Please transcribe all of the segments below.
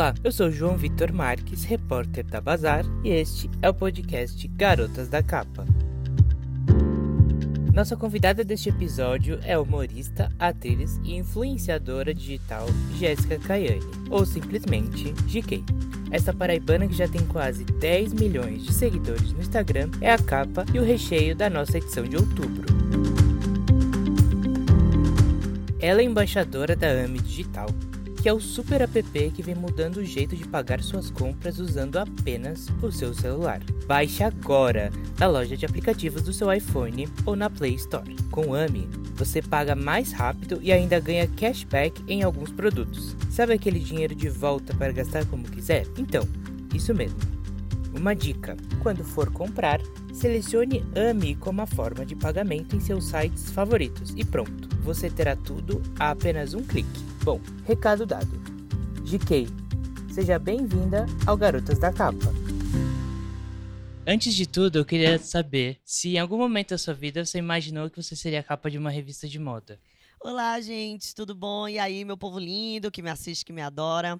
Olá, eu sou João Vitor Marques, repórter da Bazar, e este é o podcast Garotas da Capa. Nossa convidada deste episódio é humorista, atriz e influenciadora digital Jéssica Caiane, ou simplesmente GK. Essa paraibana que já tem quase 10 milhões de seguidores no Instagram é a capa e o recheio da nossa edição de outubro. Ela é embaixadora da AMI Digital, que é o super app que vem mudando o jeito de pagar suas compras usando apenas o seu celular. Baixe agora na loja de aplicativos do seu iPhone ou na Play Store. Com o AMI, você paga mais rápido e ainda ganha cashback em alguns produtos. Sabe aquele dinheiro de volta para gastar como quiser? Então, isso mesmo. Uma dica: quando for comprar, selecione AMI como a forma de pagamento em seus sites favoritos e pronto, você terá tudo a apenas um clique. Bom, recado dado. GK, seja bem-vinda ao Garotas da Capa. Antes de tudo, eu queria saber se em algum momento da sua vida você imaginou que você seria a capa de uma revista de moda. Olá, gente, tudo bom? E aí, meu povo lindo que me assiste, que me adora?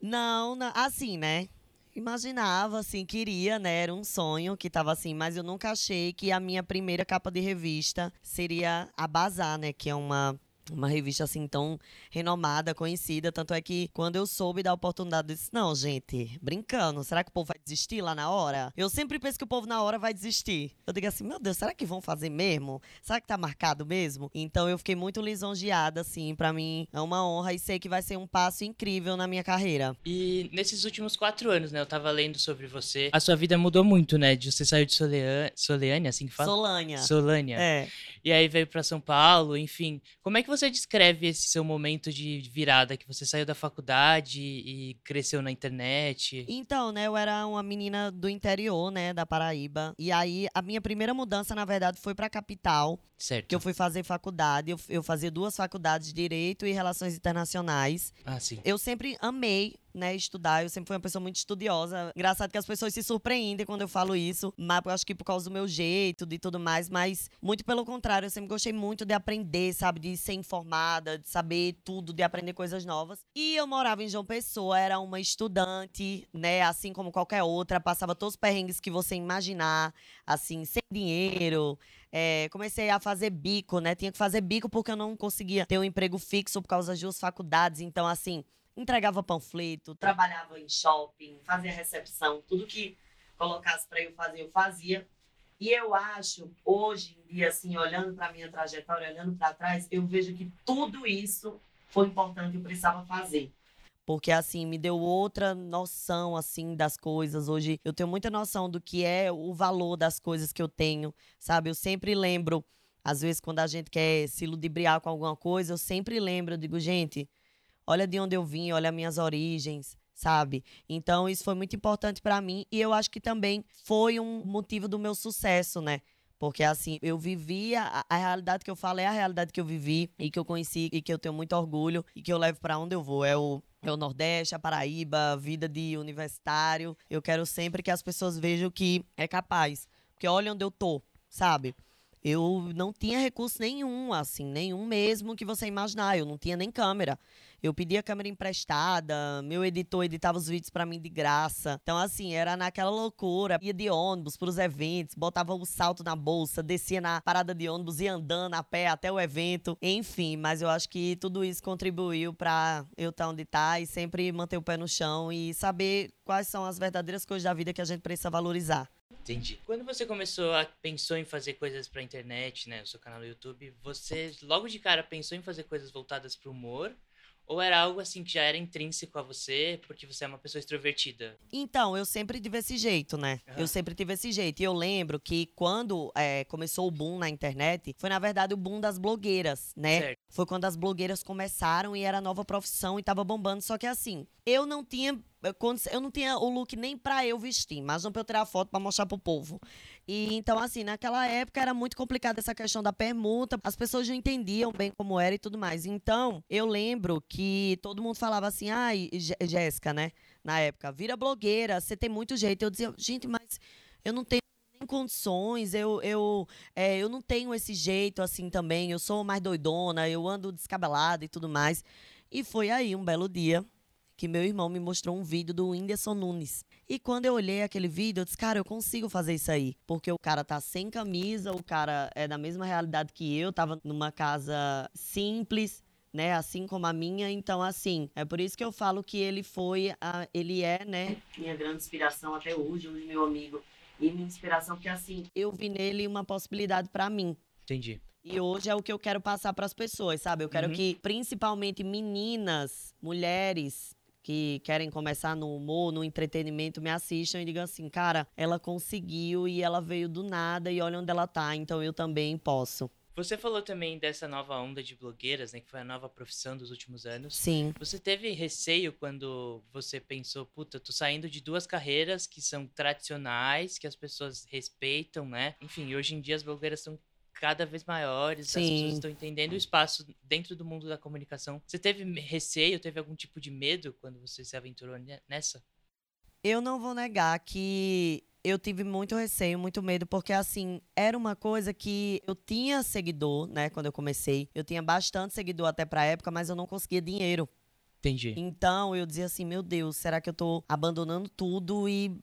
Não, não assim, né? Imaginava, assim, queria, né? Era um sonho que tava assim, mas eu nunca achei que a minha primeira capa de revista seria a Bazar, né? Que é uma uma revista assim tão renomada, conhecida. Tanto é que quando eu soube da oportunidade, eu disse: Não, gente, brincando, será que o povo vai desistir lá na hora? Eu sempre penso que o povo na hora vai desistir. Eu digo assim: Meu Deus, será que vão fazer mesmo? Será que tá marcado mesmo? Então eu fiquei muito lisonjeada, assim. para mim é uma honra e sei que vai ser um passo incrível na minha carreira. E nesses últimos quatro anos, né, eu tava lendo sobre você. A sua vida mudou muito, né? De você saiu de Soleane, Soleane assim que fala? Solânia. Solânia. É. E aí veio para São Paulo, enfim. Como é que você descreve esse seu momento de virada, que você saiu da faculdade e cresceu na internet? Então, né, eu era uma menina do interior, né, da Paraíba. E aí, a minha primeira mudança, na verdade, foi pra capital. Certo. Que eu fui fazer faculdade. Eu, eu fazia duas faculdades de Direito e Relações Internacionais. Ah, sim. Eu sempre amei né, estudar. Eu sempre fui uma pessoa muito estudiosa. Engraçado que as pessoas se surpreendem quando eu falo isso, mas eu acho que por causa do meu jeito, de tudo mais, mas muito pelo contrário, eu sempre gostei muito de aprender, sabe, de ser informada, de saber tudo, de aprender coisas novas. E eu morava em João Pessoa, era uma estudante, né, assim como qualquer outra, passava todos os perrengues que você imaginar, assim, sem dinheiro, é, comecei a fazer bico, né? Tinha que fazer bico porque eu não conseguia ter um emprego fixo por causa das duas faculdades. Então, assim, entregava panfleto, trabalhava em shopping, fazia recepção, tudo que colocasse para eu fazer, eu fazia. E eu acho, hoje em dia, assim, olhando para minha trajetória, olhando para trás, eu vejo que tudo isso foi importante, eu precisava fazer. Porque, assim, me deu outra noção, assim, das coisas. Hoje eu tenho muita noção do que é o valor das coisas que eu tenho, sabe? Eu sempre lembro, às vezes, quando a gente quer se ludibriar com alguma coisa, eu sempre lembro, eu digo, gente, olha de onde eu vim, olha minhas origens, sabe? Então isso foi muito importante para mim e eu acho que também foi um motivo do meu sucesso, né? Porque assim, eu vivia a, realidade que eu falo é a realidade que eu vivi e que eu conheci e que eu tenho muito orgulho e que eu levo para onde eu vou. É o é o Nordeste, a Paraíba, vida de universitário. Eu quero sempre que as pessoas vejam que é capaz. Porque olha onde eu tô, sabe? Eu não tinha recurso nenhum, assim, nenhum mesmo que você imaginar. Eu não tinha nem câmera. Eu pedia câmera emprestada, meu editor editava os vídeos para mim de graça. Então, assim, era naquela loucura. Ia de ônibus pros eventos, botava o salto na bolsa, descia na parada de ônibus e andando a pé até o evento. Enfim, mas eu acho que tudo isso contribuiu para eu estar onde tá e sempre manter o pé no chão e saber quais são as verdadeiras coisas da vida que a gente precisa valorizar. Entendi. Quando você começou a pensou em fazer coisas para internet, né, o seu canal no YouTube, você logo de cara pensou em fazer coisas voltadas para o humor ou era algo assim que já era intrínseco a você, porque você é uma pessoa extrovertida? Então, eu sempre tive esse jeito, né? Uhum. Eu sempre tive esse jeito. E eu lembro que quando é, começou o boom na internet, foi na verdade o boom das blogueiras, né? Certo. Foi quando as blogueiras começaram e era nova profissão e tava bombando. Só que assim, eu não tinha eu não tinha o look nem pra eu vestir, mas não pra eu tirar foto pra mostrar pro povo. E então, assim, naquela época era muito complicada essa questão da permuta, as pessoas não entendiam bem como era e tudo mais. Então, eu lembro que todo mundo falava assim, ai, Jéssica, né? Na época, vira blogueira, você tem muito jeito. Eu dizia, gente, mas eu não tenho condições, eu, eu, é, eu não tenho esse jeito assim também, eu sou mais doidona, eu ando descabelada e tudo mais. E foi aí, um belo dia, que meu irmão me mostrou um vídeo do Whindersson Nunes. E quando eu olhei aquele vídeo, eu disse, cara, eu consigo fazer isso aí. Porque o cara tá sem camisa, o cara é da mesma realidade que eu, tava numa casa simples, né, assim como a minha, então assim, é por isso que eu falo que ele foi, a, ele é, né, minha grande inspiração até hoje, meu amigo e minha inspiração, porque assim, eu vi nele uma possibilidade para mim. Entendi. E hoje é o que eu quero passar para as pessoas, sabe? Eu quero uhum. que, principalmente meninas, mulheres que querem começar no humor, no entretenimento, me assistam e digam assim, cara, ela conseguiu e ela veio do nada e olha onde ela tá, então eu também posso. Você falou também dessa nova onda de blogueiras, né? Que foi a nova profissão dos últimos anos. Sim. Você teve receio quando você pensou, puta, tô saindo de duas carreiras que são tradicionais, que as pessoas respeitam, né? Enfim, hoje em dia as blogueiras são cada vez maiores, Sim. as pessoas estão entendendo o espaço dentro do mundo da comunicação. Você teve receio, teve algum tipo de medo quando você se aventurou nessa? Eu não vou negar que eu tive muito receio, muito medo, porque assim, era uma coisa que eu tinha seguidor, né, quando eu comecei. Eu tinha bastante seguidor até pra época, mas eu não conseguia dinheiro. Entendi. Então eu dizia assim, meu Deus, será que eu tô abandonando tudo e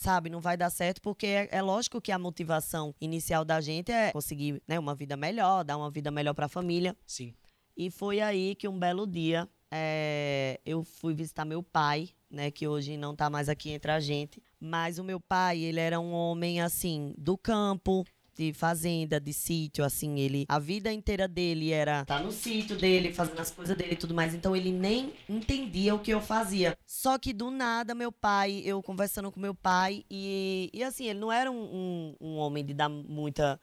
sabe, não vai dar certo, porque é, é, lógico que a motivação inicial da gente é conseguir, né, uma vida melhor, dar uma vida melhor para a família. Sim. E foi aí que um belo dia é, eu fui visitar meu pai, né, que hoje não está mais aqui entre a gente. Mas o meu pai, ele era um homem assim do campo, de fazenda, de sítio, assim, ele a vida inteira dele era tá no sítio dele, fazendo as coisas dele e tudo mais. Então ele nem entendia o que eu fazia. Só que do nada meu pai, eu conversando com meu pai e, e assim, ele não era um, um, um homem de dar muita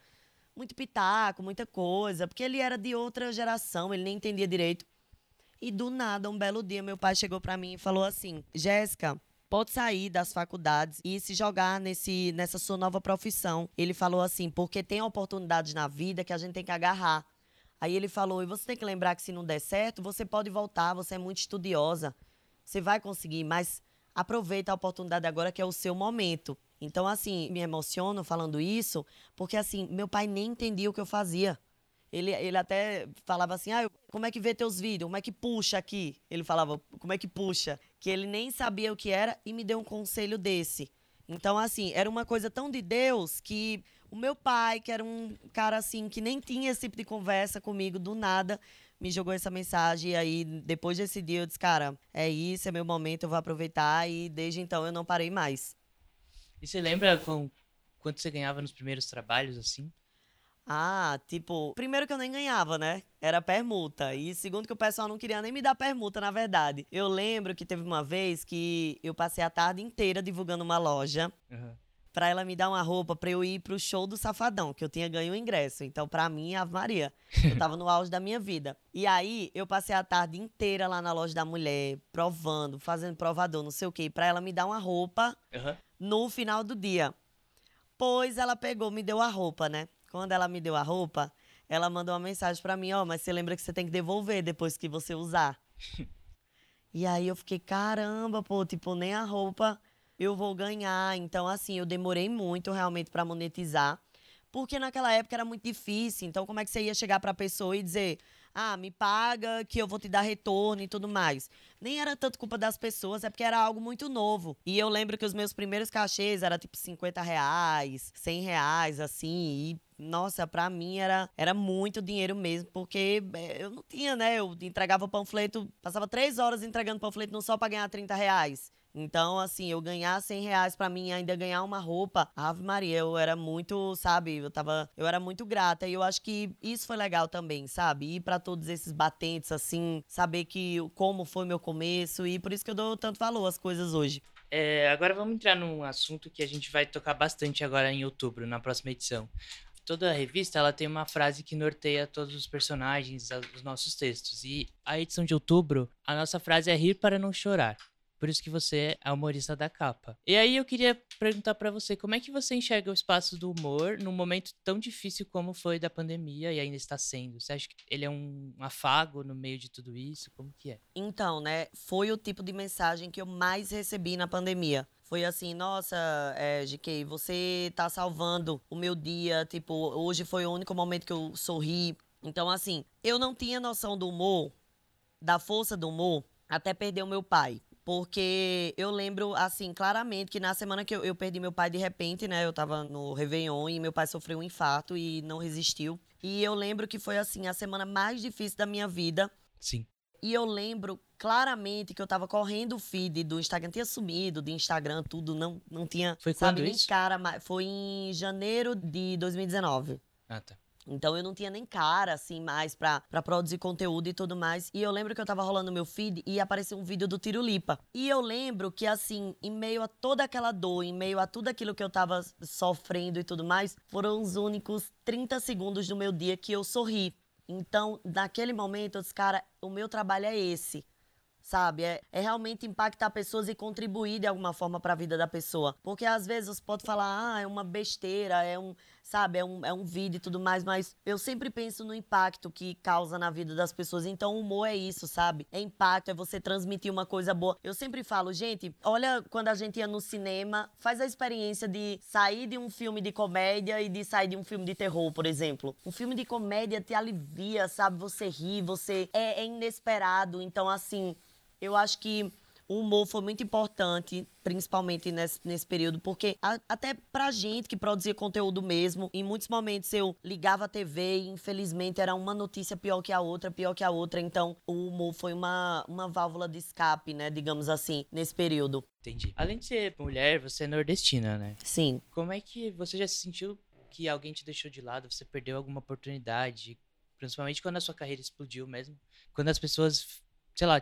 muito pitaco, muita coisa, porque ele era de outra geração, ele nem entendia direito. E do nada, um belo dia, meu pai chegou para mim e falou assim: Jéssica, pode sair das faculdades e se jogar nesse, nessa sua nova profissão. Ele falou assim, porque tem oportunidades na vida que a gente tem que agarrar. Aí ele falou, e você tem que lembrar que se não der certo, você pode voltar, você é muito estudiosa. Você vai conseguir, mas aproveita a oportunidade agora que é o seu momento. Então, assim, me emociono falando isso, porque assim, meu pai nem entendia o que eu fazia. Ele, ele até falava assim: ah, como é que vê teus vídeos? Como é que puxa aqui? Ele falava, como é que puxa? Que ele nem sabia o que era e me deu um conselho desse. Então, assim, era uma coisa tão de Deus que o meu pai, que era um cara assim, que nem tinha esse tipo de conversa comigo do nada, me jogou essa mensagem. E aí, depois desse dia, eu disse, cara, é isso, é meu momento, eu vou aproveitar. E desde então eu não parei mais. E você lembra com, quanto você ganhava nos primeiros trabalhos, assim? Ah, tipo, primeiro que eu nem ganhava, né? Era permuta. E segundo que o pessoal não queria nem me dar permuta, na verdade. Eu lembro que teve uma vez que eu passei a tarde inteira divulgando uma loja. Uhum. Pra ela me dar uma roupa pra eu ir pro show do Safadão, que eu tinha ganho o ingresso. Então, pra mim, Ave Maria. Eu tava no auge da minha vida. E aí, eu passei a tarde inteira lá na loja da mulher, provando, fazendo provador, não sei o quê, pra ela me dar uma roupa uhum. no final do dia. Pois ela pegou, me deu a roupa, né? Quando ela me deu a roupa, ela mandou uma mensagem para mim, ó, oh, mas você lembra que você tem que devolver depois que você usar. e aí eu fiquei, caramba, pô, tipo, nem a roupa eu vou ganhar. Então, assim, eu demorei muito realmente para monetizar. Porque naquela época era muito difícil. Então, como é que você ia chegar para a pessoa e dizer: ah, me paga que eu vou te dar retorno e tudo mais. Nem era tanto culpa das pessoas, é porque era algo muito novo. E eu lembro que os meus primeiros cachês era tipo 50 reais, 100 reais, assim. E, nossa, pra mim era, era muito dinheiro mesmo, porque é, eu não tinha, né? Eu entregava o panfleto, passava três horas entregando panfleto não só pra ganhar 30 reais. Então, assim, eu ganhar 100 reais pra mim ainda ganhar uma roupa, Ave Maria, eu era muito, sabe, eu tava, eu era muito grata. E eu acho que isso foi legal também, sabe? Ir pra todos esses batentes, assim, saber que como foi meu começo e por isso que eu dou tanto valor às coisas hoje. É, agora vamos entrar num assunto que a gente vai tocar bastante agora em outubro, na próxima edição toda a revista ela tem uma frase que norteia todos os personagens, os nossos textos. E a edição de outubro, a nossa frase é rir para não chorar. Por isso que você é humorista da capa. E aí eu queria perguntar para você, como é que você enxerga o espaço do humor num momento tão difícil como foi da pandemia e ainda está sendo? Você acha que ele é um afago no meio de tudo isso? Como que é? Então, né, foi o tipo de mensagem que eu mais recebi na pandemia. Foi assim, nossa, é, GK, você tá salvando o meu dia. Tipo, hoje foi o único momento que eu sorri. Então, assim, eu não tinha noção do humor, da força do humor, até perder o meu pai. Porque eu lembro, assim, claramente que na semana que eu, eu perdi meu pai de repente, né? Eu tava no Réveillon e meu pai sofreu um infarto e não resistiu. E eu lembro que foi, assim, a semana mais difícil da minha vida. Sim. E eu lembro claramente que eu tava correndo o feed do Instagram, tinha sumido de Instagram, tudo, não, não tinha. Foi sabe, quando nem isso? cara, mas foi em janeiro de 2019. Ah, tá. Então eu não tinha nem cara, assim, mais pra, produzir conteúdo e tudo mais. E eu lembro que eu tava rolando meu feed e apareceu um vídeo do Tiro Lipa. E eu lembro que, assim, em meio a toda aquela dor, em meio a tudo aquilo que eu tava sofrendo e tudo mais, foram os únicos 30 segundos do meu dia que eu sorri. Então, naquele momento, eu disse, cara, o meu trabalho é esse sabe? É, é realmente impactar pessoas e contribuir de alguma forma para a vida da pessoa. Porque às vezes você pode falar, ah, é uma besteira, é um, sabe, é um, é um vídeo e tudo mais, mas eu sempre penso no impacto que causa na vida das pessoas. Então o humor é isso, sabe? É impacto, é você transmitir uma coisa boa. Eu sempre falo, gente, olha quando a gente ia no cinema, faz a experiência de sair de um filme de comédia e de sair de um filme de terror, por exemplo. Um filme de comédia te alivia, sabe? Você ri, você é, é inesperado. Então, assim, eu acho que o humor foi muito importante, principalmente nesse, nesse período, porque a, até pra gente que produzia conteúdo mesmo, em muitos momentos eu ligava a TV e infelizmente era uma notícia pior que a outra, pior que a outra. Então o humor foi uma, uma válvula de escape, né, digamos assim, nesse período. Entendi. Além de ser mulher, você é nordestina, né? Sim. Como é que você já se sentiu que alguém te deixou de lado, você perdeu alguma oportunidade, principalmente quando a sua carreira explodiu mesmo? Quando as pessoas, sei lá,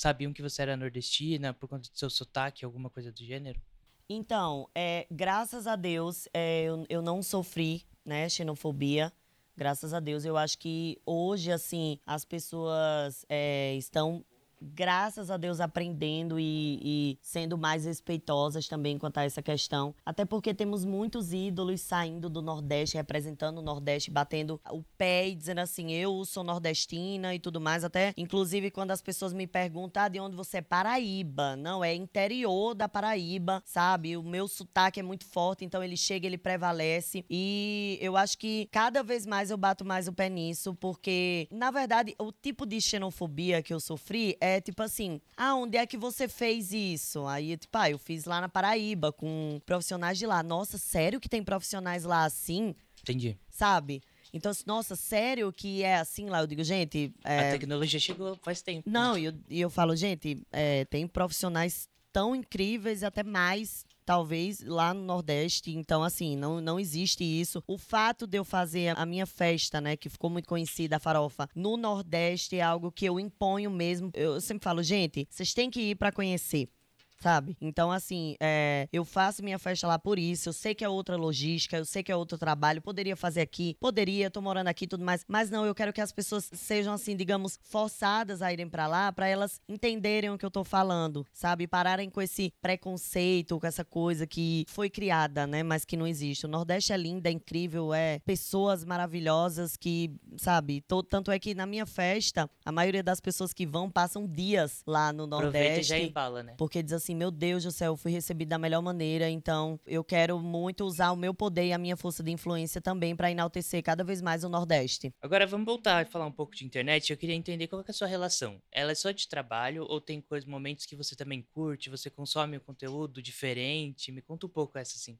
sabiam que você era nordestina por conta do seu sotaque, alguma coisa do gênero? Então, é, graças a Deus, é, eu, eu não sofri, né, xenofobia. Graças a Deus, eu acho que hoje, assim, as pessoas é, estão graças a Deus, aprendendo e, e, sendo mais respeitosas também quanto a essa questão. Até porque temos muitos ídolos saindo do Nordeste, representando o Nordeste, batendo o pé e dizendo assim: eu sou nordestina e tudo mais. Até, inclusive, quando as pessoas me perguntam ah, de onde você é, Paraíba. Não, é interior da Paraíba, sabe? O meu sotaque é muito forte, então ele chega, ele prevalece. E eu acho que cada vez mais eu bato mais o pé nisso, porque, na verdade, o tipo de xenofobia que eu sofri é tipo assim: ah, onde é que você fez isso? Aí, tipo, ah, eu fiz lá na Paraíba com profissionais de lá. Nossa, sério que tem profissionais lá assim? Entendi. Sabe? Então, nossa, sério que é assim lá? Eu digo, gente. É... A tecnologia chegou faz tempo. Não, e eu, eu falo, gente, é, tem profissionais tão incríveis, até mais talvez lá no Nordeste. Então, assim, não, não existe isso. O fato de eu fazer a minha festa, né, que ficou muito conhecida, a farofa, no Nordeste é algo que eu imponho mesmo. Eu sempre falo, gente, vocês têm que ir para conhecer sabe? Então, assim, é, eu faço minha festa lá por isso. Eu sei que é outra logística, eu sei que é outro trabalho. Poderia fazer aqui, poderia, tô morando aqui e tudo mais. Mas não, eu quero que as pessoas sejam, assim, digamos, forçadas a irem para lá, para elas entenderem o que eu tô falando, sabe? Pararem com esse preconceito, com essa coisa que foi criada, né? Mas que não existe. O Nordeste é lindo, é incrível, é pessoas maravilhosas que, sabe? Tô, tanto é que na minha festa, a maioria das pessoas que vão passam dias lá no Nordeste. Aproveita e já embala, né? Porque diz assim, meu Deus do céu, eu fui recebido da melhor maneira, então eu quero muito usar o meu poder e a minha força de influência também para enaltecer cada vez mais o Nordeste. Agora vamos voltar e falar um pouco de internet. Eu queria entender qual é a sua relação. Ela é só de trabalho ou tem coisas, momentos que você também curte, você consome um conteúdo diferente? Me conta um pouco essa assim.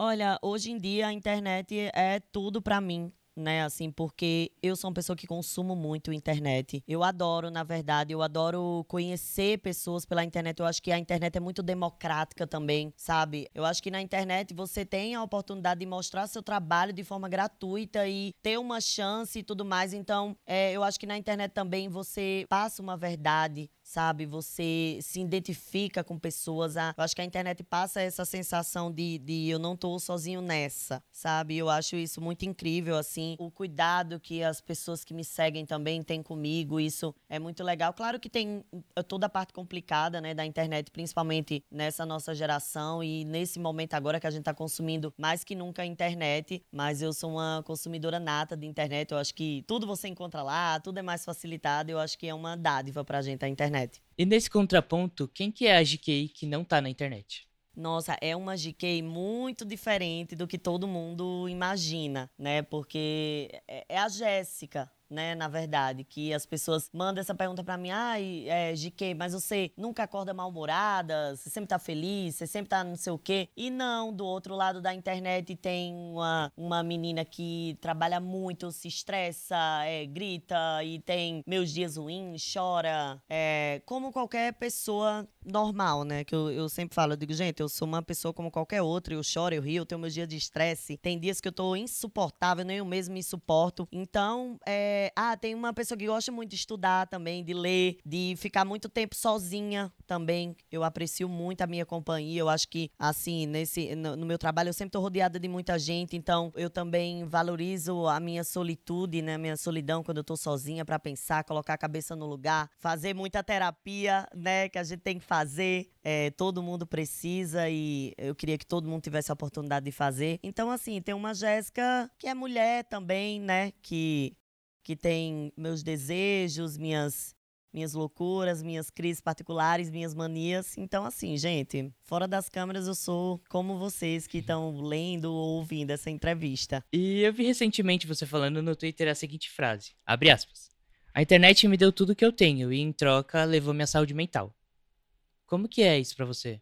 Olha, hoje em dia a internet é tudo para mim né? Assim, porque eu sou uma pessoa que consumo muito internet. Eu adoro, na verdade, eu adoro conhecer pessoas pela internet. Eu acho que a internet é muito democrática também, sabe? Eu acho que na internet você tem a oportunidade de mostrar seu trabalho de forma gratuita e ter uma chance e tudo mais. Então, é, eu acho que na internet também você passa uma verdade sabe? Você se identifica com pessoas. Eu acho que a internet passa essa sensação de, de eu não tô sozinho nessa, sabe? Eu acho isso muito incrível, assim. O cuidado que as pessoas que me seguem também têm comigo, isso é muito legal. Claro que tem eh, toda a parte complicada, né, da internet, principalmente nessa nossa geração e nesse momento agora que a gente está consumindo mais que nunca a internet, mas eu sou uma consumidora nata de internet. Eu acho que tudo você encontra lá, tudo é mais facilitado. Eu acho que é uma dádiva pra gente a internet internet. E nesse contraponto, quem que é a GK que não tá na internet? Nossa, é uma GK muito diferente do que todo mundo imagina, né? Porque é, é a Jéssica, né, na verdade, que as pessoas mandam essa pergunta para mim, ai, é, GK, mas você nunca acorda mal-humorada, você sempre tá feliz, você sempre tá não sei o quê. E não, do outro lado da internet tem uma, uma menina que trabalha muito, se estressa, é, grita e tem meus dias ruins, chora, é, como qualquer pessoa normal, né, que eu, eu sempre falo, eu digo, gente, eu sou uma pessoa como qualquer outra, eu choro, eu rio, eu tenho meus dias de estresse, tem dias que eu tô insuportável, nem eu mesmo me suporto. Então, é, ah, tem uma pessoa que gosta muito de estudar também, de ler, de ficar muito tempo sozinha também. Eu aprecio muito a minha companhia. Eu acho que, assim, nesse, no, no meu trabalho, eu sempre estou rodeada de muita gente. Então, eu também valorizo a minha solitude, né? A minha solidão quando eu estou sozinha para pensar, colocar a cabeça no lugar, fazer muita terapia, né? Que a gente tem que fazer. É, todo mundo precisa e eu queria que todo mundo tivesse a oportunidade de fazer. Então, assim, tem uma Jéssica que é mulher também, né? Que que tem meus desejos, minhas minhas loucuras, minhas crises particulares, minhas manias. Então, assim, gente, fora das câmeras eu sou como vocês que estão lendo ou ouvindo essa entrevista. E eu vi recentemente você falando no Twitter a seguinte frase: abre aspas. A internet me deu tudo que eu tenho e, em troca, levou minha saúde mental. Como que é isso para você?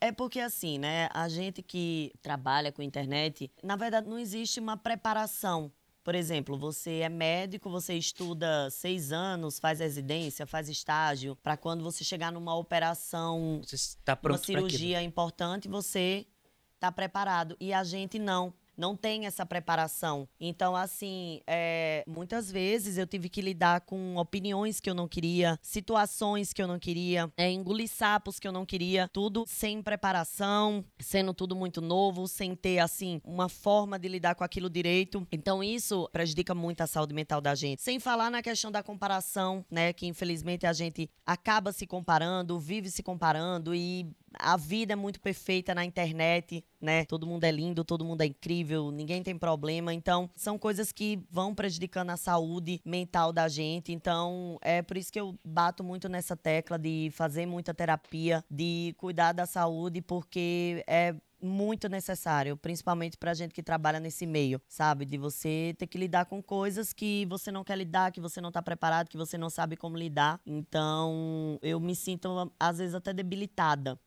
É porque assim, né? A gente que trabalha com internet, na verdade, não existe uma preparação por exemplo, você é médico, você estuda seis anos, faz residência, faz estágio, para quando você chegar numa operação, você uma cirurgia importante, você está preparado. E a gente não não tem essa preparação. Então, assim, é, muitas vezes eu tive que lidar com opiniões que eu não queria, situações que eu não queria, é, engolir sapos que eu não queria, tudo sem preparação, sendo tudo muito novo, sem ter, assim, uma forma de lidar com aquilo direito. Então, isso prejudica muito a saúde mental da gente. Sem falar na questão da comparação, né, que infelizmente a gente acaba se comparando, vive se comparando e a vida é muito perfeita na internet, né? Todo mundo é lindo, todo mundo é incrível, ninguém tem problema. Então, são coisas que vão prejudicando a saúde mental da gente. Então, é por isso que eu bato muito nessa tecla de fazer muita terapia, de cuidar da saúde, porque é muito necessário, principalmente pra gente que trabalha nesse meio, sabe? De você ter que lidar com coisas que você não quer lidar, que você não tá preparado, que você não sabe como lidar. Então, eu me sinto, às vezes, até debilitada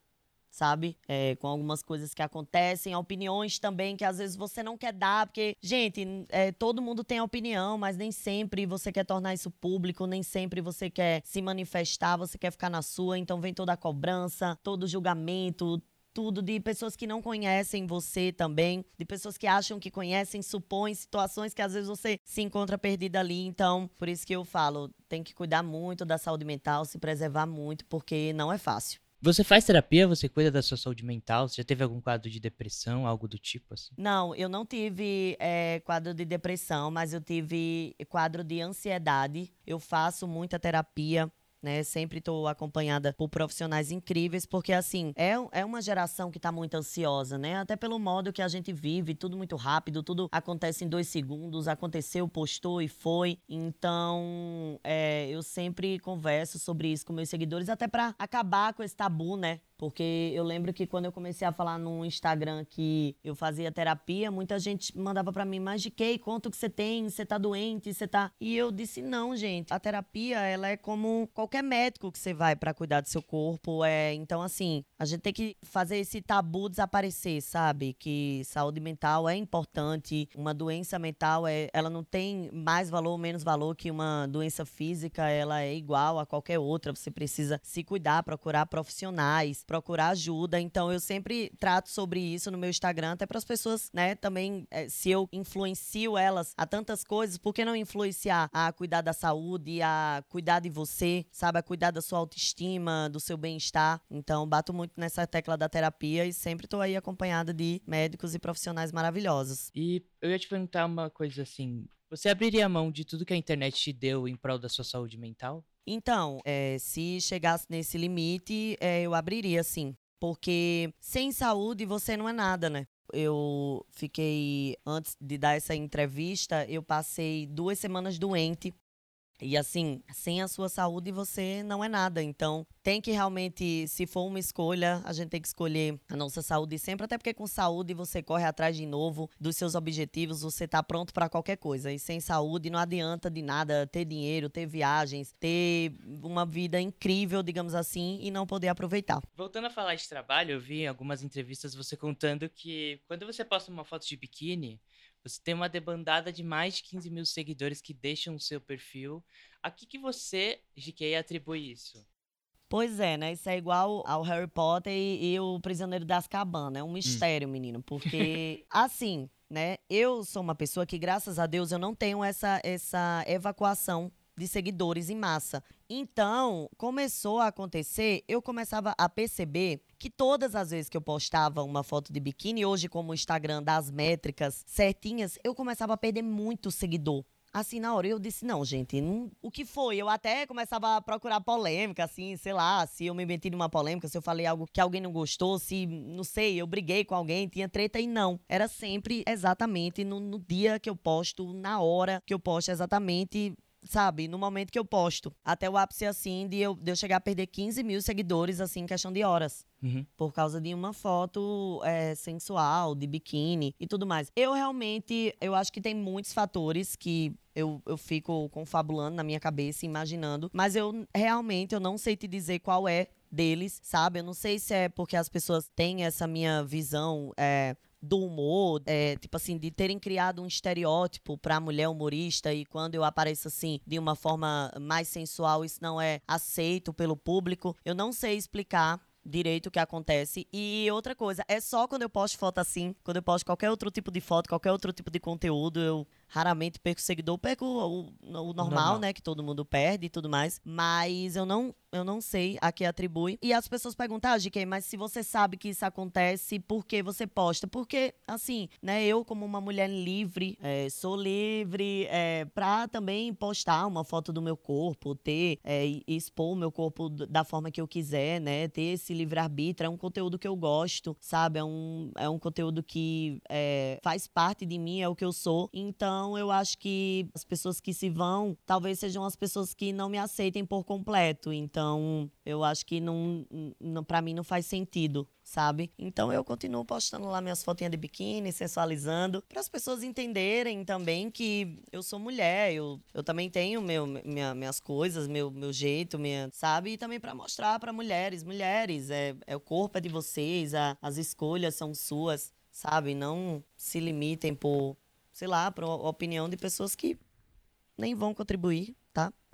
sabe? É, com algumas coisas que acontecem, opiniões também que às vezes você não quer dar, porque, gente, é, todo mundo tem opinião, mas nem sempre você quer tornar isso público, nem sempre você quer se manifestar, você quer ficar na sua, então vem toda a cobrança, todo o julgamento, tudo de pessoas que não conhecem você também, de pessoas que acham que conhecem, supõem situações que às vezes você se encontra perdida ali. Então, por isso que eu falo, tem que cuidar muito da saúde mental, se preservar muito, porque não é fácil. Você faz terapia? Você cuida da sua saúde mental? Você já teve algum quadro de depressão, algo do tipo assim? Não, eu não tive é, quadro de depressão, mas eu tive quadro de ansiedade. Eu faço muita terapia né? Sempre estou acompanhada por profissionais incríveis, porque assim, é, é uma geração que está muito ansiosa, né? Até pelo modo que a gente vive, tudo muito rápido, tudo acontece em dois segundos, aconteceu, postou e foi. Então, é, eu sempre converso sobre isso com meus seguidores, até para acabar com esse tabu, né? Porque eu lembro que quando eu comecei a falar no Instagram que eu fazia terapia, muita gente mandava para mim, mas de que? Quanto que você tem? Você tá doente? Você tá. E eu disse, não, gente. A terapia, ela é como qualquer médico que você vai para cuidar do seu corpo. É... Então, assim, a gente tem que fazer esse tabu desaparecer, sabe? Que saúde mental é importante. Uma doença mental, é... ela não tem mais valor ou menos valor que uma doença física. Ela é igual a qualquer outra. Você precisa se cuidar, procurar profissionais procurar ajuda. Então eu sempre trato sobre isso no meu Instagram, até para as pessoas, né, também é, se eu influencio elas a tantas coisas, por que não influenciar a cuidar da saúde, a cuidar de você, sabe, a cuidar da sua autoestima, do seu bem-estar. Então bato muito nessa tecla da terapia e sempre estou aí acompanhada de médicos e profissionais maravilhosos. E eu ia te perguntar uma coisa assim, você abriria a mão de tudo que a internet te deu em prol da sua saúde mental? Então, é, se chegasse nesse limite, é, eu abriria sim. Porque sem saúde você não é nada, né? Eu fiquei, antes de dar essa entrevista, eu passei duas semanas doente. E assim, sem a sua saúde você não é nada. Então, tem que realmente, se for uma escolha, a gente tem que escolher a nossa saúde sempre, até porque com saúde você corre atrás de novo dos seus objetivos, você tá pronto para qualquer coisa. E sem saúde não adianta de nada ter dinheiro, ter viagens, ter uma vida incrível, digamos assim, e não poder aproveitar. Voltando a falar de trabalho, eu vi em algumas entrevistas você contando que quando você posta uma foto de biquíni, você tem uma debandada de mais de 15 mil seguidores que deixam o seu perfil. A que, que você, GK, atribui isso? Pois é, né? Isso é igual ao Harry Potter e, e o Prisioneiro das Cabanas. É um hum. mistério, hum. menino. Porque, assim, né? Eu sou uma pessoa que, graças a Deus, eu não tenho essa, essa evacuação de seguidores em massa. Então, começou a acontecer, eu começava a perceber que todas as vezes que eu postava uma foto de biquíni, hoje como o Instagram das métricas certinhas, eu começava a perder muito seguidor. Assim, na hora eu disse, não, gente, não, o que foi? Eu até começava a procurar polêmica, assim, sei lá, se eu me meti numa polêmica, se eu falei algo que alguém não gostou, se, não sei, eu briguei com alguém, tinha treta e não. Era sempre exatamente no, no dia que eu posto, na hora que eu posto, exatamente sabe, no momento que eu posto. Até o ápice, assim, de eu, de eu chegar a perder 15 mil seguidores, assim, em questão de horas. Uhum. Por causa de uma foto é, sensual, de biquíni e tudo mais. Eu realmente, eu acho que tem muitos fatores que eu, eu fico confabulando na minha cabeça, imaginando. Mas eu realmente, eu não sei te dizer qual é deles, sabe? Eu não sei se é porque as pessoas têm essa minha visão é, do humor, é, tipo assim, de terem criado um estereótipo pra mulher humorista e quando eu apareço assim de uma forma mais sensual, isso não é aceito pelo público. Eu não sei explicar direito o que acontece. E outra coisa, é só quando eu posto foto assim, quando eu posto qualquer outro tipo de foto, qualquer outro tipo de conteúdo, eu raramente perco seguidor, perco o, o, normal, normal, né, que todo mundo perde e tudo mais, mas eu não eu não sei a que atribui. E as pessoas perguntam, ah, GK, mas se você sabe que isso acontece, por que você posta? Porque, assim, né, eu como uma mulher livre, é, sou livre é, pra também postar uma foto do meu corpo, ter, é, expor o meu corpo da forma que eu quiser, né, ter esse livre-arbítrio, é um conteúdo que eu gosto, sabe? É um, é um conteúdo que é, faz parte de mim, é o que eu sou. Então, eu acho que as pessoas que se vão, talvez sejam as pessoas que não me aceitem por completo. Então, eu acho que não, não para mim não faz sentido sabe? Então eu continuo postando lá minhas fotinhas de biquíni, sensualizando, para as pessoas entenderem também que eu sou mulher, eu, eu também tenho meu, minha, minhas coisas, meu, meu jeito, minha, sabe? E também para mostrar para mulheres, mulheres, é, é o corpo é de vocês, a, as escolhas são suas, sabe? Não se limitem por, sei lá, por opinião de pessoas que nem vão contribuir?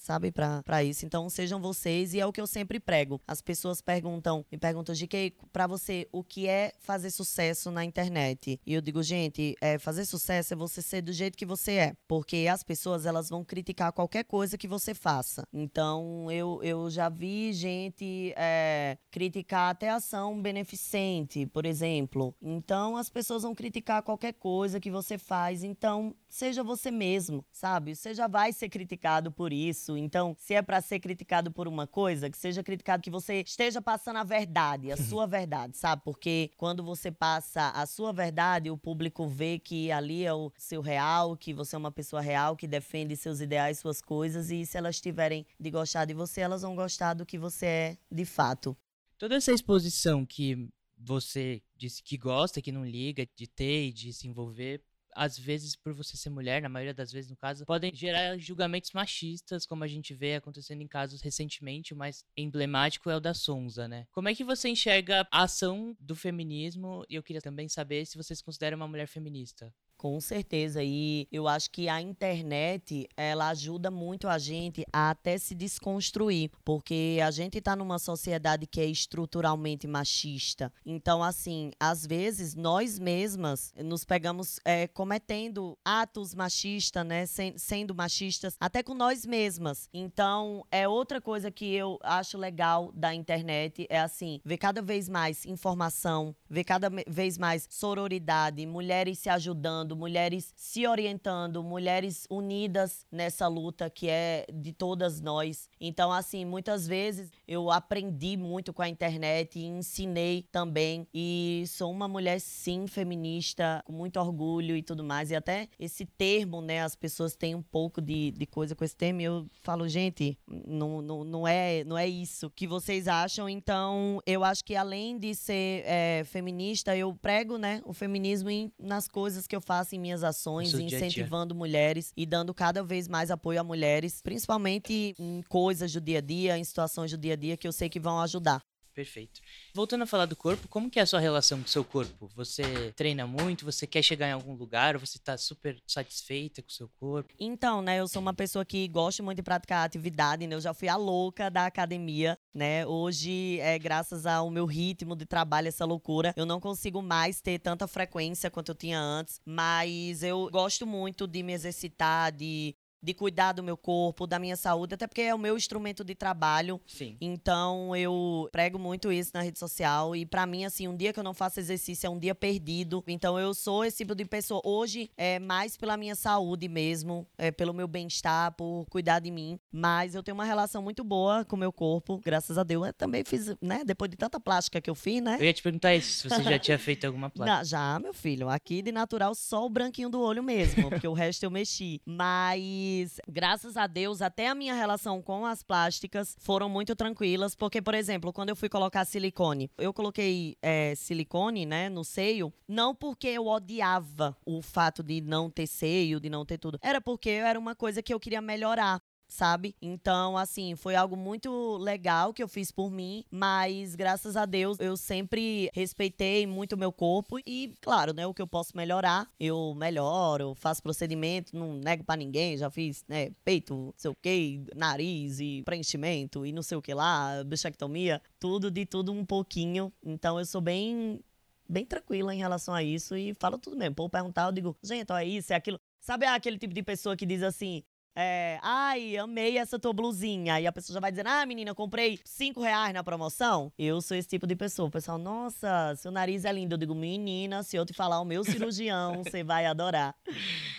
Sabe, para isso. Então, sejam vocês, e é o que eu sempre prego. As pessoas perguntam, me perguntam, de que para você, o que é fazer sucesso na internet? E eu digo, gente, é, fazer sucesso é você ser do jeito que você é. Porque as pessoas, elas vão criticar qualquer coisa que você faça. Então, eu, eu já vi gente é, criticar até ação beneficente, por exemplo. Então, as pessoas vão criticar qualquer coisa que você faz. Então, seja você mesmo, sabe? Você já vai ser criticado por isso isso. Então, se é para ser criticado por uma coisa, que seja criticado que você esteja passando a verdade, a sua verdade, sabe? Porque quando você passa a sua verdade, o público vê que ali é o seu real, que você é uma pessoa real, que defende seus ideais, suas coisas, e se elas tiverem de gostar de você, elas vão gostar do que você é de fato. Toda essa exposição que você disse que gosta, que não liga de ter e de se envolver, às vezes, por você ser mulher, na maioria das vezes, no caso, podem gerar julgamentos machistas, como a gente vê acontecendo em casos recentemente. O mais emblemático é o da Sonza, né? Como é que você enxerga a ação do feminismo? E eu queria também saber se você se considera uma mulher feminista. Com certeza. E eu acho que a internet, ela ajuda muito a gente a até se desconstruir. Porque a gente está numa sociedade que é estruturalmente machista. Então, assim, às vezes, nós mesmas nos pegamos é, cometendo atos machistas, né? sendo machistas, até com nós mesmas. Então, é outra coisa que eu acho legal da internet. É assim, ver cada vez mais informação, ver cada vez mais sororidade, mulheres se ajudando mulheres se orientando, mulheres unidas nessa luta que é de todas nós. Então, assim, muitas vezes eu aprendi muito com a internet e ensinei também. E sou uma mulher, sim, feminista, com muito orgulho e tudo mais. E até esse termo, né, as pessoas têm um pouco de, de coisa com esse termo. E eu falo, gente, não, não, não, é, não é isso que vocês acham. Então, eu acho que além de ser é, feminista, eu prego, né, o feminismo em, nas coisas que eu faço em minhas ações, incentivando mulheres e dando cada vez mais apoio a mulheres, principalmente em coisas do dia a dia, em situações do dia a dia que eu sei que vão ajudar. Perfeito. Voltando a falar do corpo, como que é a sua relação com o seu corpo? Você treina muito? Você quer chegar em algum lugar? Você está super satisfeita com o seu corpo? Então, né, eu sou uma pessoa que gosta muito de praticar atividade, né? Eu já fui a louca da academia, né? Hoje, é graças ao meu ritmo de trabalho, essa loucura, eu não consigo mais ter tanta frequência quanto eu tinha antes, mas eu gosto muito de me exercitar, de de cuidar do meu corpo, da minha saúde, até porque é o meu instrumento de trabalho. Sim. Então eu prego muito isso na rede social e para mim assim, um dia que eu não faço exercício é um dia perdido. Então eu sou esse tipo de pessoa hoje é mais pela minha saúde mesmo, é pelo meu bem-estar, por cuidar de mim, mas eu tenho uma relação muito boa com o meu corpo, graças a Deus. Eu também fiz, né, depois de tanta plástica que eu fiz, né? Eu ia te perguntar isso, se você já tinha feito alguma plástica. Não, já, meu filho, aqui de natural só o branquinho do olho mesmo, porque o resto eu mexi. Mas mas, graças a Deus, até a minha relação com as plásticas foram muito tranquilas, porque, por exemplo, quando eu fui colocar silicone, eu coloquei é, silicone, né, no seio, não porque eu odiava o fato de não ter seio, de não ter tudo, era porque era uma coisa que eu queria melhorar sabe? Então, assim, foi algo muito legal que eu fiz por mim, mas graças a Deus eu sempre respeitei muito o meu corpo e, claro, né, o que eu posso melhorar, eu melhoro, faço procedimento, não nego para ninguém, já fiz, né, peito, não sei o que, nariz e preenchimento e não sei o que lá, bichectomia, tudo de tudo um pouquinho. Então eu sou bem bem tranquila em relação a isso e falo tudo mesmo. Pô, perguntar, eu digo, gente, ó, é isso, é aquilo. Sabe aquele tipo de pessoa que diz assim, é, ai, amei essa tua blusinha. E a pessoa já vai dizendo, ah, menina, comprei cinco reais na promoção. Eu sou esse tipo de pessoa. O pessoal, nossa, seu nariz é lindo. Eu digo, menina, se eu te falar o meu cirurgião, você vai adorar.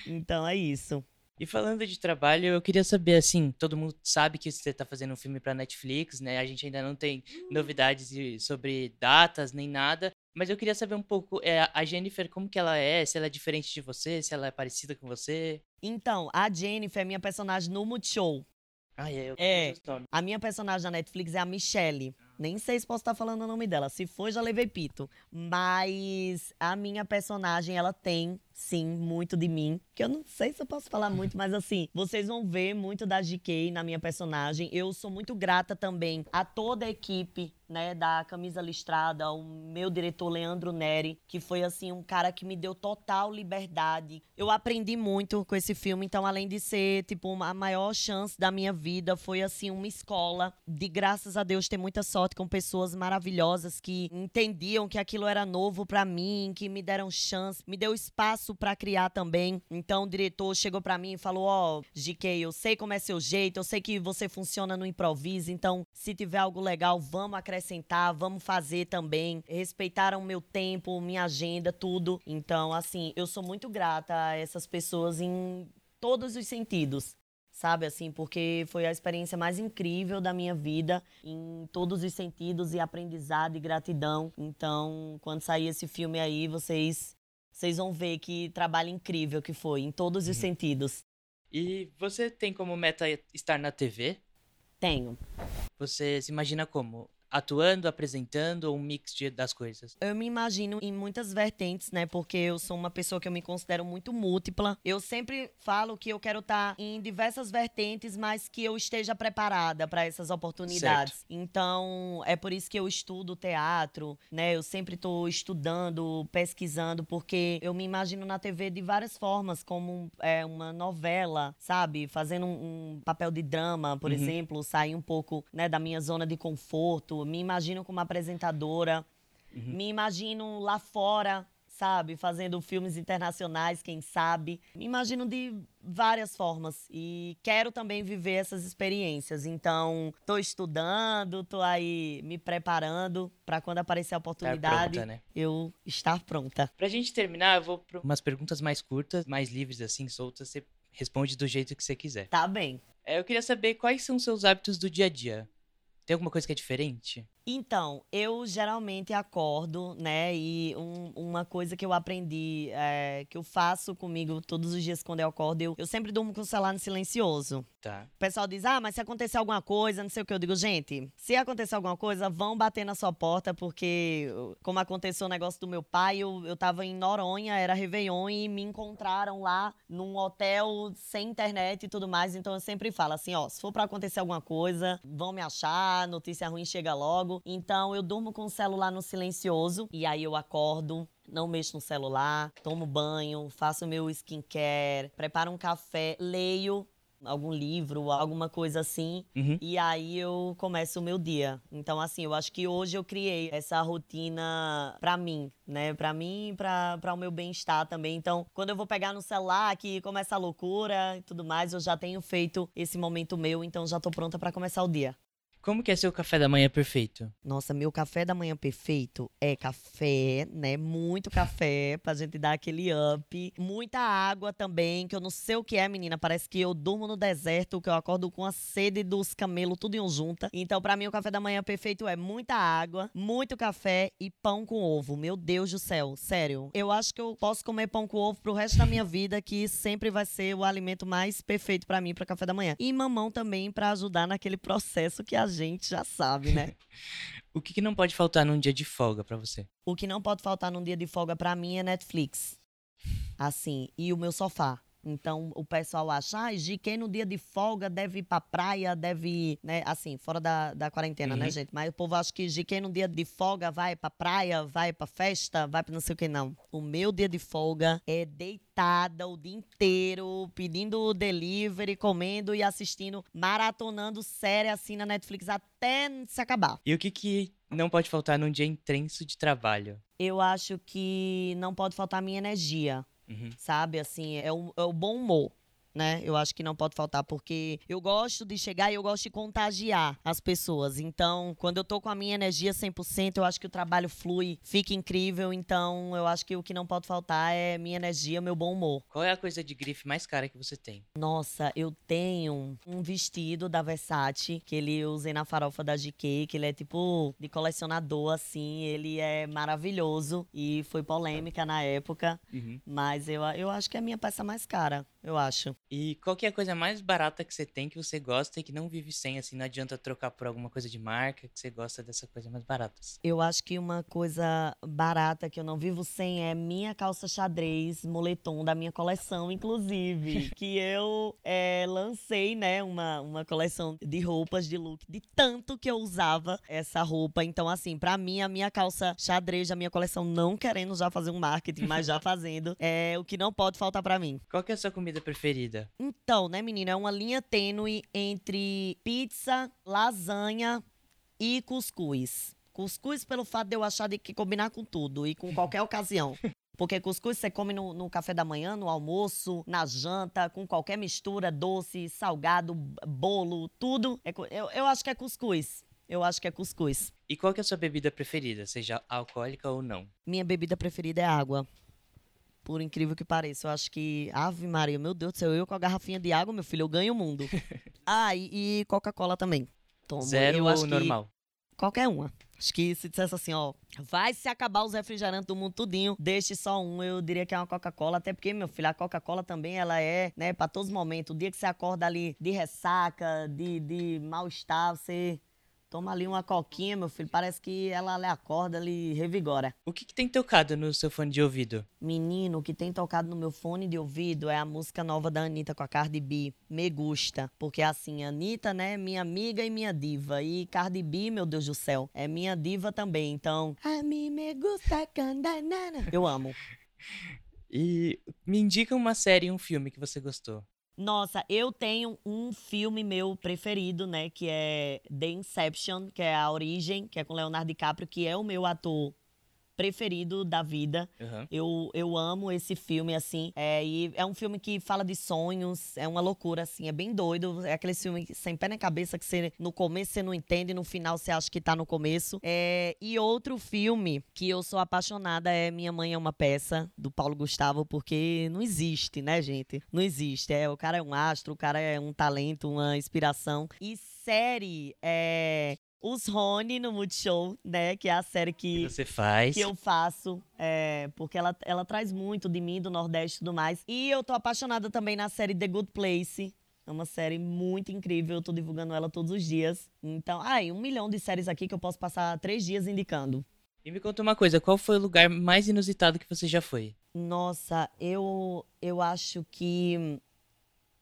Então é isso. E falando de trabalho, eu queria saber, assim, todo mundo sabe que você está fazendo um filme para Netflix, né? A gente ainda não tem novidades de, sobre datas nem nada, mas eu queria saber um pouco, é, a Jennifer, como que ela é? Se ela é diferente de você, se ela é parecida com você? Então, a Jennifer é minha personagem no Multishow. Ah, é, eu é. A minha personagem na Netflix é a Michelle. Nem sei se posso estar falando o nome dela. Se for, já levei pito. Mas a minha personagem, ela tem sim, muito de mim. Que eu não sei se eu posso falar muito, mas assim, vocês vão ver muito da GK na minha personagem. Eu sou muito grata também a toda a equipe, né, da Camisa Listrada, o meu diretor Leandro Neri, que foi assim um cara que me deu total liberdade. Eu aprendi muito com esse filme, então além de ser tipo a maior chance da minha vida, foi assim uma escola de graças a Deus ter muita sorte com pessoas maravilhosas que entendiam que aquilo era novo para mim, que me deram chance, me deu espaço espaço para criar também. Então o diretor chegou para mim e falou: Ó, oh, GK, eu sei como é seu jeito, eu sei que você funciona no improviso, então se tiver algo legal, vamos acrescentar, vamos fazer também. Respeitaram meu tempo, minha agenda, tudo. Então, assim, eu sou muito grata a essas pessoas em todos os sentidos sabe assim, porque foi a experiência mais incrível da minha vida em todos os sentidos e aprendizado e gratidão. Então, quando sair esse filme aí, vocês vocês vão ver que trabalho incrível que foi, em todos os uhum. sentidos. E você tem como meta estar na TV? Tenho. Você se imagina como? Atuando, apresentando ou um mix de, das coisas? Eu me imagino em muitas vertentes, né? Porque eu sou uma pessoa que eu me considero muito múltipla. Eu sempre falo que eu quero estar tá em diversas vertentes, mas que eu esteja preparada para essas oportunidades. Certo. Então, é por isso que eu estudo teatro, né? Eu sempre estou estudando, pesquisando, porque eu me imagino na TV de várias formas, como é, uma novela, sabe? Fazendo um, um papel de drama, por uhum. exemplo, sair um pouco né, da minha zona de conforto me imagino como apresentadora, uhum. me imagino lá fora, sabe? Fazendo filmes internacionais, quem sabe. Me imagino de várias formas e quero também viver essas experiências. Então, tô estudando, tô aí me preparando para quando aparecer a oportunidade, pronta, né? eu estar pronta. Pra gente terminar, eu vou para umas perguntas mais curtas, mais livres assim, soltas, você responde do jeito que você quiser. Tá bem. É, eu queria saber quais são seus hábitos do dia a dia. Tem alguma coisa que é diferente? Então, eu geralmente acordo, né? E um- uma coisa que eu aprendi, é, que eu faço comigo todos os dias quando eu acordo, eu, eu sempre durmo com o celular no silencioso. Tá. O pessoal diz, ah, mas se acontecer alguma coisa, não sei o que. Eu digo, gente, se acontecer alguma coisa, vão bater na sua porta, porque, como aconteceu o negócio do meu pai, eu, eu tava em Noronha, era Réveillon, e me encontraram lá num hotel sem internet e tudo mais. Então eu sempre falo assim, ó, se for pra acontecer alguma coisa, vão me achar, notícia ruim chega logo. Então eu durmo com o celular no silencioso, e aí eu acordo, não mexo no celular, tomo banho, faço meu skincare, preparo um café, leio algum livro, alguma coisa assim. Uhum. E aí eu começo o meu dia. Então, assim, eu acho que hoje eu criei essa rotina pra mim, né? Pra mim e pra o meu bem-estar também. Então, quando eu vou pegar no celular, que começa a loucura e tudo mais, eu já tenho feito esse momento meu, então já tô pronta pra começar o dia. Como que é seu café da manhã perfeito? Nossa, meu café da manhã perfeito é café, né? Muito café pra gente dar aquele up. Muita água também, que eu não sei o que é, menina. Parece que eu durmo no deserto, que eu acordo com a sede dos camelos tudo em junta. Então, pra mim, o café da manhã perfeito é muita água, muito café e pão com ovo. Meu Deus do céu, sério. Eu acho que eu posso comer pão com ovo pro resto da minha vida, que sempre vai ser o alimento mais perfeito pra mim pra café da manhã. E mamão também pra ajudar naquele processo que a gente já sabe, né? O que, que não pode faltar num dia de folga pra você? O que não pode faltar num dia de folga pra mim é Netflix. Assim, e o meu sofá. Então, o pessoal acha, ah, GK no dia de folga deve ir pra praia, deve ir, né? Assim, fora da, da quarentena, né, Uhum. gente? Mas o povo acha que GK no dia de folga vai pra praia, vai pra festa, vai pra não sei o que, não. O meu dia de folga é deitada o dia inteiro, pedindo delivery, comendo e assistindo, maratonando série assim na Netflix até se acabar. E o que, que não pode faltar num dia intenso de trabalho? Eu acho que não pode faltar minha energia. Uhum. sabe? Assim, é o, é o bom humor. Né? Eu acho que não pode faltar, porque eu gosto de chegar e eu gosto de contagiar as pessoas. Então, quando eu tô com a minha energia 100%, eu acho que o trabalho flui, fica incrível. Então, eu acho que o que não pode faltar é minha energia, meu bom humor. Qual é a coisa de grife mais cara que você tem? Nossa, eu tenho um vestido da Versace que ele eu usei na farofa da GK, que ele é tipo de colecionador, assim. Ele é maravilhoso e foi polêmica na época. Uhum. Mas eu, eu acho que é a minha peça mais cara, eu acho. E qual que é a coisa mais barata que você tem que você gosta e que não vive sem, assim, não adianta trocar por alguma coisa de marca, que você gosta dessa coisa mais baratas? Eu acho que uma coisa barata que eu não vivo sem é minha calça xadrez, moletom da minha coleção, inclusive. que eu é, lancei, né, uma, uma coleção de roupas de look, de tanto que eu usava essa roupa. Então, assim, pra mim, a minha calça xadrez da minha coleção, não querendo já fazer um marketing, mas já fazendo, é o que não pode faltar pra mim. Qual que é a sua comida preferida? Então, né, menina, é uma linha tênue entre pizza, lasanha e cuscuz. Cuscuz pelo fato de eu achar de que combinar com tudo e com qualquer ocasião. Porque cuscuz você come no, no café da manhã, no almoço, na janta, com qualquer mistura, doce, salgado, bolo, tudo. É eu, eu acho que é cuscuz. Eu acho que é cuscuz. E qual que é a sua bebida preferida, seja alcoólica ou não? Minha bebida preferida é água. Por incrível que pareça, eu acho que. Ave Maria, meu Deus do céu, eu com a garrafinha de água, meu filho, eu ganho o mundo. ah, e, e Coca-Cola também. Tomo. Zero eu ou normal? Qualquer uma. Acho que se dissesse assim, ó, vai se acabar os refrigerantes do mundo tudinho, deixe só um, eu diria que é uma Coca-Cola, até porque, meu filho, a Coca-Cola também, ela é, né, pra todos os momentos. O dia que você acorda ali de ressaca, de, de mal-estar, você toma ali uma coquinha, meu filho, parece que ela lhe acorda, lhe revigora. O que, que tem tocado no seu fone de ouvido? Menino, o que tem tocado no meu fone de ouvido é a música nova da Anitta com a Cardi B, Me Gusta. Porque assim, a Anitta, né, minha amiga e minha diva. E Cardi B, meu Deus do céu, é minha diva também. Então, a mim me gusta candanana. Eu amo. E me indica uma série e um filme que você gostou. Nossa, eu tenho um filme meu preferido, né, que é The Inception, que é a origem, que é com Leonardo DiCaprio, que é o meu ator preferido da vida. Aham. Eu, eu amo esse filme, assim. É, e é um filme que fala de sonhos, é uma loucura, assim, é bem doido. É aquele filme sem pé na cabeça que você, no começo você não entende, no final você acha que tá no começo. É, e outro filme que eu sou apaixonada é Minha Mãe é uma Peça, do Paulo Gustavo, porque não existe, né, gente? Não existe. É, o cara é um astro, o cara é um talento, uma inspiração. E série, é. Os Rony no Multishow, né? Que é a série que Você faz. que eu faço, é, porque ela, ela traz muito de mim, do Nordeste e tudo mais. E eu tô apaixonada também na série The Good Place. É uma série muito incrível, eu tô divulgando ela todos os dias. Então, ai, um milhão de séries aqui que eu posso passar três dias indicando. E me conta uma coisa, qual foi o lugar mais inusitado que você já foi? Nossa, eu, eu acho que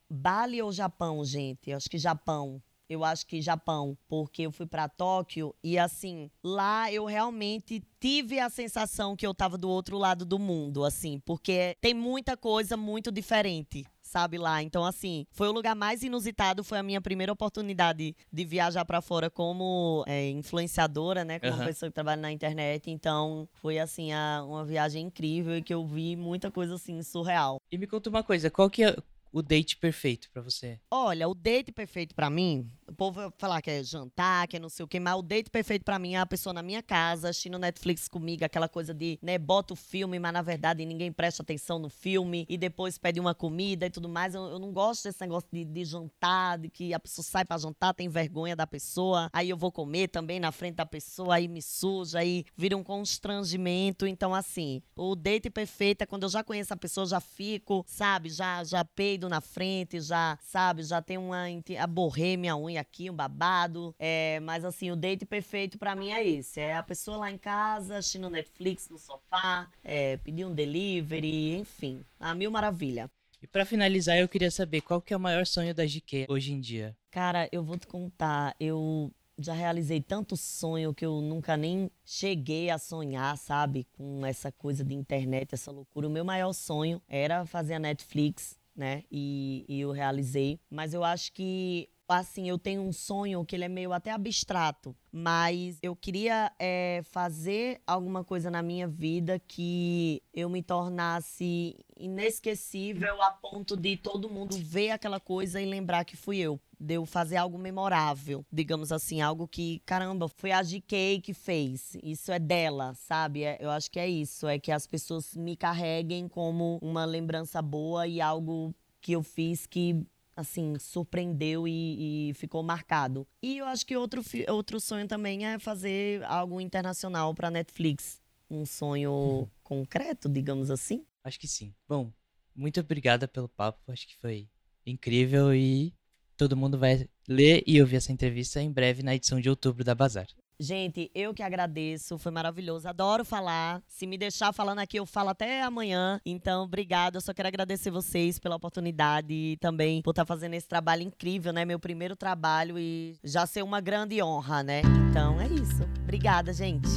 Bali ou Japão, gente? Eu acho que Japão. Eu acho que Japão, porque eu fui pra Tóquio e assim, lá eu realmente tive a sensação que eu tava do outro lado do mundo, assim, porque tem muita coisa muito diferente. Sabe lá, então assim, foi o lugar mais inusitado, foi a minha primeira oportunidade de viajar pra fora como é, influenciadora, né, como Aham. pessoa que trabalha na internet, então foi assim a- uma viagem incrível e que eu vi muita coisa assim surreal. E me conta uma coisa, qual que é o date perfeito pra você? Olha, o date perfeito pra mim, o povo vai falar que é jantar, que é não sei o quê, mas o date perfeito pra mim é a pessoa na minha casa, assistindo Netflix comigo, aquela coisa de, né, bota o filme, mas na verdade ninguém presta atenção no filme e depois pede uma comida e tudo mais. Eu, eu não gosto desse negócio de, de jantar, de que a pessoa sai pra jantar, tem vergonha da pessoa, aí eu vou comer também na frente da pessoa, aí me suja, aí vira um constrangimento. Então, assim, o date perfeito é quando eu já conheço a pessoa, já fico, sabe, já, já peido na frente, já, sabe, já tem uma. Aborrei minha unha aqui, um babado. É, mas, assim, o date perfeito pra mim é esse: é a pessoa lá em casa, assistindo Netflix no sofá, é, pedir um delivery, enfim, a mil maravilha. E pra finalizar, eu queria saber qual que é o maior sonho da GQ hoje em dia. Cara, eu vou te contar, eu já realizei tanto sonho que eu nunca nem cheguei a sonhar, sabe? Com essa coisa de internet, essa loucura. O meu maior sonho era fazer a Netflix, né? E, e eu realizei. Mas eu acho que, assim, eu tenho um sonho que ele é meio até abstrato. Mas eu queria é, fazer alguma coisa na minha vida que eu me tornasse inesquecível a ponto de todo mundo ver aquela coisa e lembrar que fui eu. De eu fazer algo memorável, digamos assim, algo que, caramba, foi a GK que fez. Isso é dela, sabe? É- eu acho que é isso. É que as pessoas me carreguem como uma lembrança boa e algo que eu fiz que assim, surpreendeu e, e ficou marcado. E eu acho que outro, outro sonho também é fazer algo internacional para Netflix. Um sonho concreto, digamos assim. Acho que sim. Bom, muito obrigada pelo papo, acho que foi incrível e todo mundo vai ler e ouvir essa entrevista em breve na edição de outubro da Bazar. Gente, eu que agradeço, foi maravilhoso. Adoro falar. Se me deixar falando aqui, eu falo até amanhã. Então, obrigada. Eu só quero agradecer vocês pela oportunidade e também por estar fazendo esse trabalho incrível, né? Meu primeiro trabalho e já ser uma grande honra, né? Então, é isso. Obrigada, gente.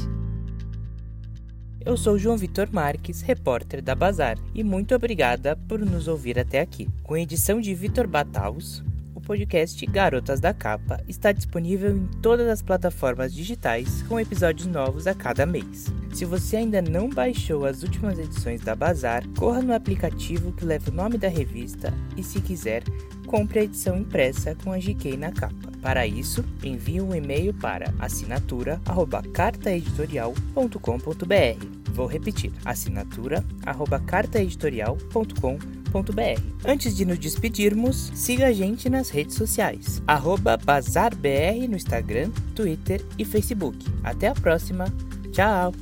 Eu sou João Vitor Marques, repórter da Bazar, e muito obrigada por nos ouvir até aqui. Com edição de Vitor Bataus, podcast Garotas da Capa está disponível em todas as plataformas digitais, com episódios novos a cada mês. Se você ainda não baixou as últimas edições da Bazar, corra no aplicativo que leva o nome da revista e, se quiser, compre a edição impressa com a GK na capa. Para isso, envie um e-mail para assinatura@cartaeditorial.com.br. Vou repetir: assinatura@cartaeditorial.com.br. Antes de nos despedirmos, siga a gente nas redes sociais: BazarBR no Instagram, Twitter e Facebook. Até a próxima. Tchau!